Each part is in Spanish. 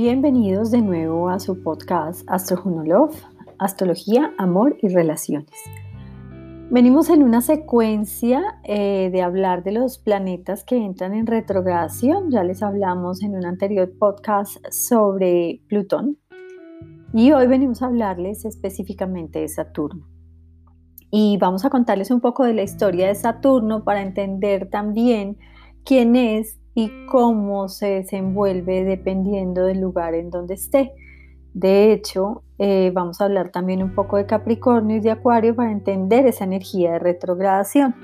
Bienvenidos de nuevo a su podcast Astro Love, Astrología, Amor y Relaciones. Venimos en una secuencia eh, de hablar de los planetas que entran en retrogradación. Ya les hablamos en un anterior podcast sobre Plutón. Y hoy venimos a hablarles específicamente de Saturno. Y vamos a contarles un poco de la historia de Saturno para entender también quién es y cómo se desenvuelve dependiendo del lugar en donde esté. De hecho, eh, vamos a hablar también un poco de Capricornio y de Acuario para entender esa energía de retrogradación.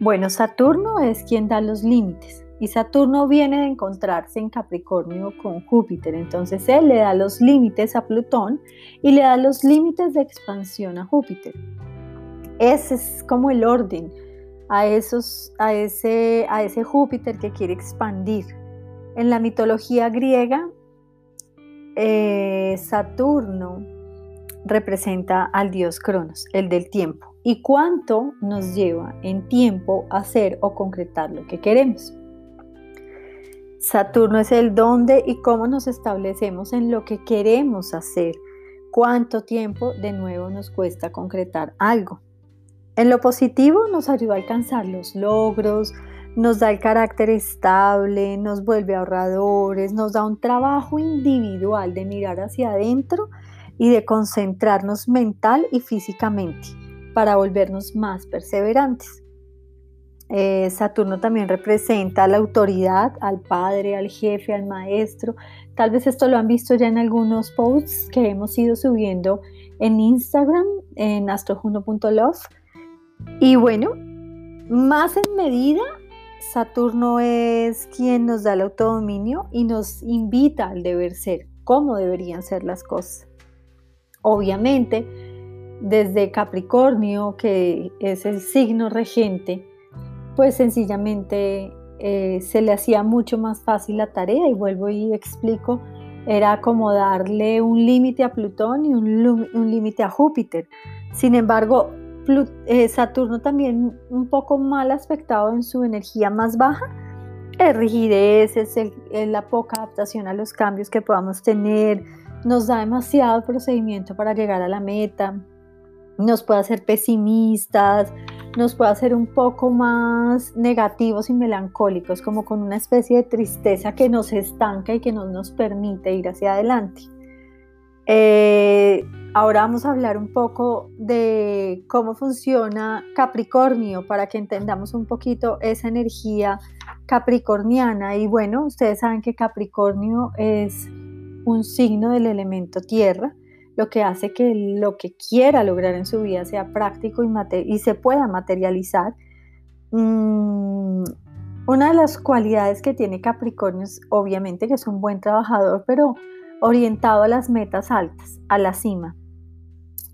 Bueno, Saturno es quien da los límites y Saturno viene de encontrarse en Capricornio con Júpiter, entonces él le da los límites a Plutón y le da los límites de expansión a Júpiter. Ese es como el orden a, esos, a, ese, a ese Júpiter que quiere expandir. En la mitología griega, eh, Saturno representa al dios Cronos, el del tiempo, y cuánto nos lleva en tiempo hacer o concretar lo que queremos. Saturno es el dónde y cómo nos establecemos en lo que queremos hacer, cuánto tiempo de nuevo nos cuesta concretar algo. En lo positivo nos ayuda a alcanzar los logros, nos da el carácter estable, nos vuelve ahorradores, nos da un trabajo individual de mirar hacia adentro y de concentrarnos mental y físicamente para volvernos más perseverantes. Eh, Saturno también representa a la autoridad, al padre, al jefe, al maestro. Tal vez esto lo han visto ya en algunos posts que hemos ido subiendo en Instagram, en astrojuno.love y bueno, más en medida, Saturno es quien nos da el autodominio y nos invita al deber ser, cómo deberían ser las cosas. Obviamente, desde Capricornio, que es el signo regente, pues sencillamente eh, se le hacía mucho más fácil la tarea y vuelvo y explico, era como darle un límite a Plutón y un límite a Júpiter. Sin embargo, Saturno también un poco mal aspectado en su energía más baja, es rigidez, es, la poca adaptación a los cambios que podamos tener, nos da demasiado procedimiento para llegar a la meta, nos puede hacer pesimistas, nos puede hacer un poco más negativos y melancólicos, como con una especie de tristeza que nos estanca y que no nos permite ir hacia adelante. Eh, Ahora vamos a hablar un poco de cómo funciona Capricornio para que entendamos un poquito esa energía capricorniana. Y bueno, ustedes saben que Capricornio es un signo del elemento tierra, lo que hace que lo que quiera lograr en su vida sea práctico y, se pueda materializar. Mm, una de las cualidades que tiene Capricornio es obviamente que es un buen trabajador, pero orientado a las metas altas, a la cima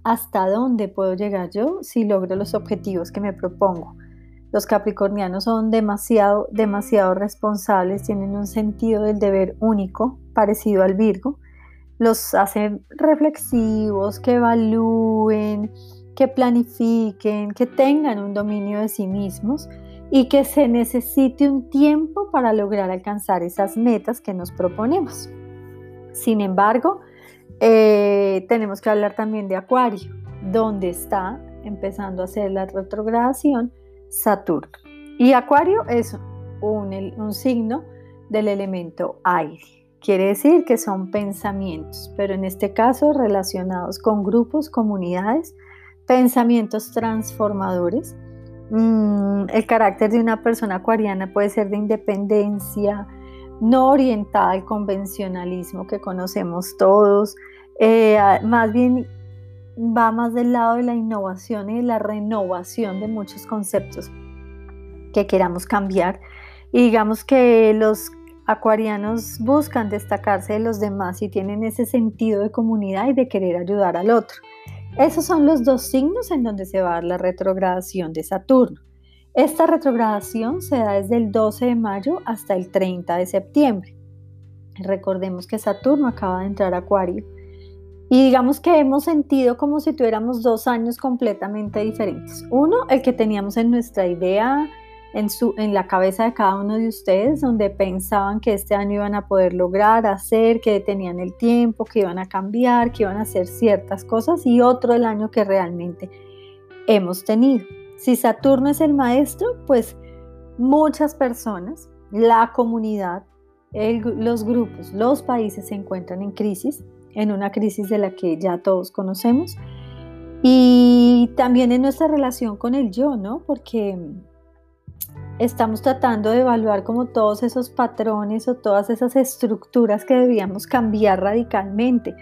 hasta dónde puedo llegar yo si logro los objetivos que me propongo. Los capricornianos son demasiado, demasiado responsables, tienen un sentido del deber único, parecido al Virgo. Los hacen reflexivos, que evalúen, que planifiquen, que tengan un dominio de sí mismos y que se necesite un tiempo para lograr alcanzar esas metas que nos proponemos. Sin embargo, eh, tenemos que hablar también de Acuario, donde está empezando a hacer la retrogradación Saturno. Y Acuario es un, un signo del elemento aire. Quiere decir que son pensamientos, pero en este caso relacionados con grupos, comunidades, pensamientos transformadores. Mm, el carácter de una persona acuariana puede ser de independencia, no orientada al convencionalismo que conocemos todos, eh, más bien va más del lado de la innovación y de la renovación de muchos conceptos que queramos cambiar. Y digamos que los acuarianos buscan destacarse de los demás y tienen ese sentido de comunidad y de querer ayudar al otro. Esos son los dos signos en donde se va a dar la retrogradación de Saturno. Esta retrogradación se da desde el 12 de mayo hasta el 30 de septiembre. Recordemos que Saturno acaba de entrar a Acuario y digamos que hemos sentido como si tuviéramos dos años completamente diferentes. Uno, el que teníamos en nuestra idea en, su, en la cabeza de cada uno de ustedes, donde pensaban que este año iban a poder lograr, hacer, que tenían el tiempo, que iban a cambiar, que iban a hacer ciertas cosas y otro el año que realmente hemos tenido. Si Saturno es el maestro, pues muchas personas, la comunidad, los grupos, los países se encuentran en crisis, en una crisis de la que ya todos conocemos. Y también en nuestra relación con el yo, ¿no? Porque estamos tratando de evaluar como todos esos patrones o todas esas estructuras que debíamos cambiar radicalmente.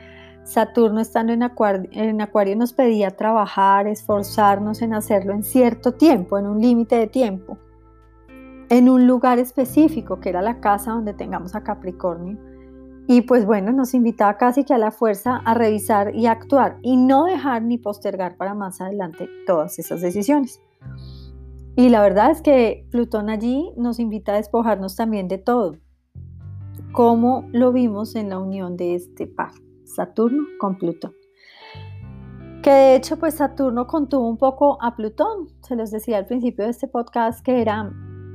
Saturno estando en acuario, nos pedía trabajar, esforzarnos en hacerlo en cierto tiempo, en un límite de tiempo, en un lugar específico, que era la casa donde tengamos a Capricornio. Y pues bueno, nos invitaba casi que a la fuerza a revisar y actuar y no dejar ni postergar para más adelante todas esas decisiones. Y la verdad es que Plutón allí nos invita a despojarnos también de todo, como lo vimos en la unión de este par, Saturno con Plutón. Que de hecho, pues Saturno contuvo un poco a Plutón. Se los decía al principio de este podcast que era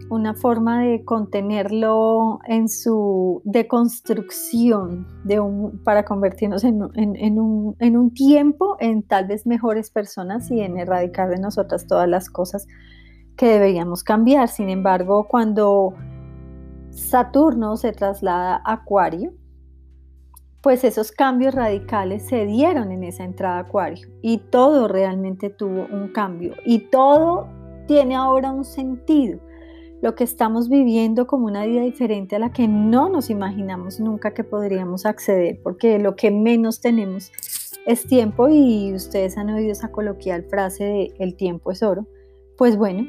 una forma de contenerlo en su deconstrucción de para convertirnos en, un, en un tiempo en tal vez mejores personas y en erradicar de nosotras todas las cosas que deberíamos cambiar. Sin embargo, cuando Saturno se traslada a Acuario, pues esos cambios radicales se dieron en esa entrada Acuario y todo realmente tuvo un cambio y todo tiene ahora un sentido. Lo que estamos viviendo como una vida diferente a la que no nos imaginamos nunca que podríamos acceder, porque lo que menos tenemos es tiempo y ustedes han oído esa coloquial frase de el tiempo es oro. Pues bueno,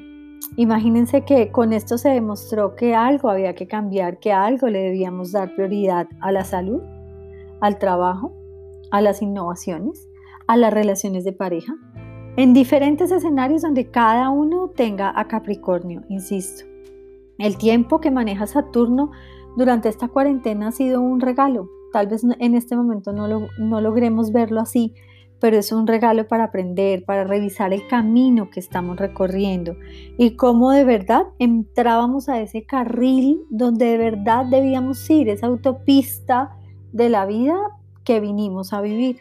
Imagínense que con esto se demostró que algo había que cambiar, que algo le debíamos dar prioridad a la salud, al trabajo, a las innovaciones, a las relaciones de pareja, en diferentes escenarios donde cada uno tenga a Capricornio, insisto. El tiempo que maneja Saturno durante esta cuarentena ha sido un regalo. Tal vez en este momento no, no logremos verlo así, pero es un regalo para aprender, para revisar el camino que estamos recorriendo y cómo de verdad entrábamos a ese carril donde de verdad debíamos ir, esa autopista de la vida que vinimos a vivir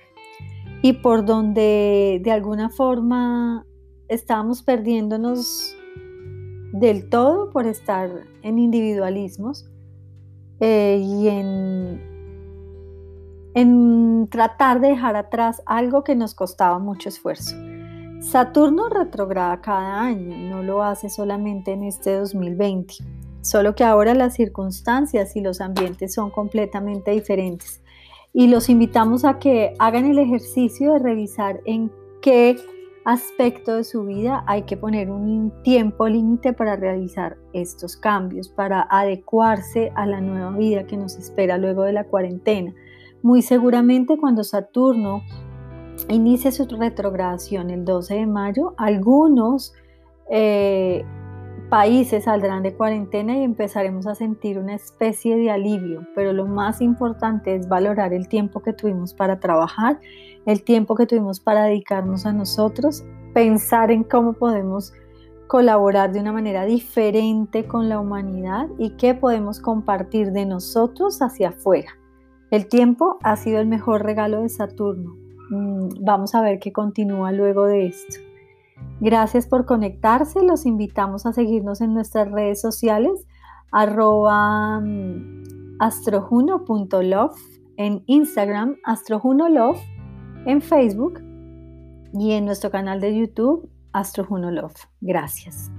y por donde de alguna forma estábamos perdiéndonos del todo por estar en individualismos eh, y en en tratar de dejar atrás algo que nos costaba mucho esfuerzo. Saturno retrograda cada año, no lo hace solamente en este 2020, solo que ahora las circunstancias y los ambientes son completamente diferentes. Y los invitamos a que hagan el ejercicio de revisar en qué aspecto de su vida hay que poner un tiempo límite para realizar estos cambios, para adecuarse a la nueva vida que nos espera luego de la cuarentena muy seguramente cuando Saturno inicie su retrogradación el 12 de mayo, algunos eh, países saldrán de cuarentena y empezaremos a sentir una especie de alivio, pero lo más importante es valorar el tiempo que tuvimos para trabajar, el tiempo que tuvimos para dedicarnos a nosotros, pensar en cómo podemos colaborar de una manera diferente con la humanidad y qué podemos compartir de nosotros hacia afuera. El tiempo ha sido el mejor regalo de Saturno. Mm, vamos a ver qué continúa luego de esto. Gracias por conectarse. Los invitamos a seguirnos en nuestras redes sociales arroba mm, astrojuno.love en Instagram, astrojunolove en Facebook y en nuestro canal de YouTube, astrojunolove. Gracias.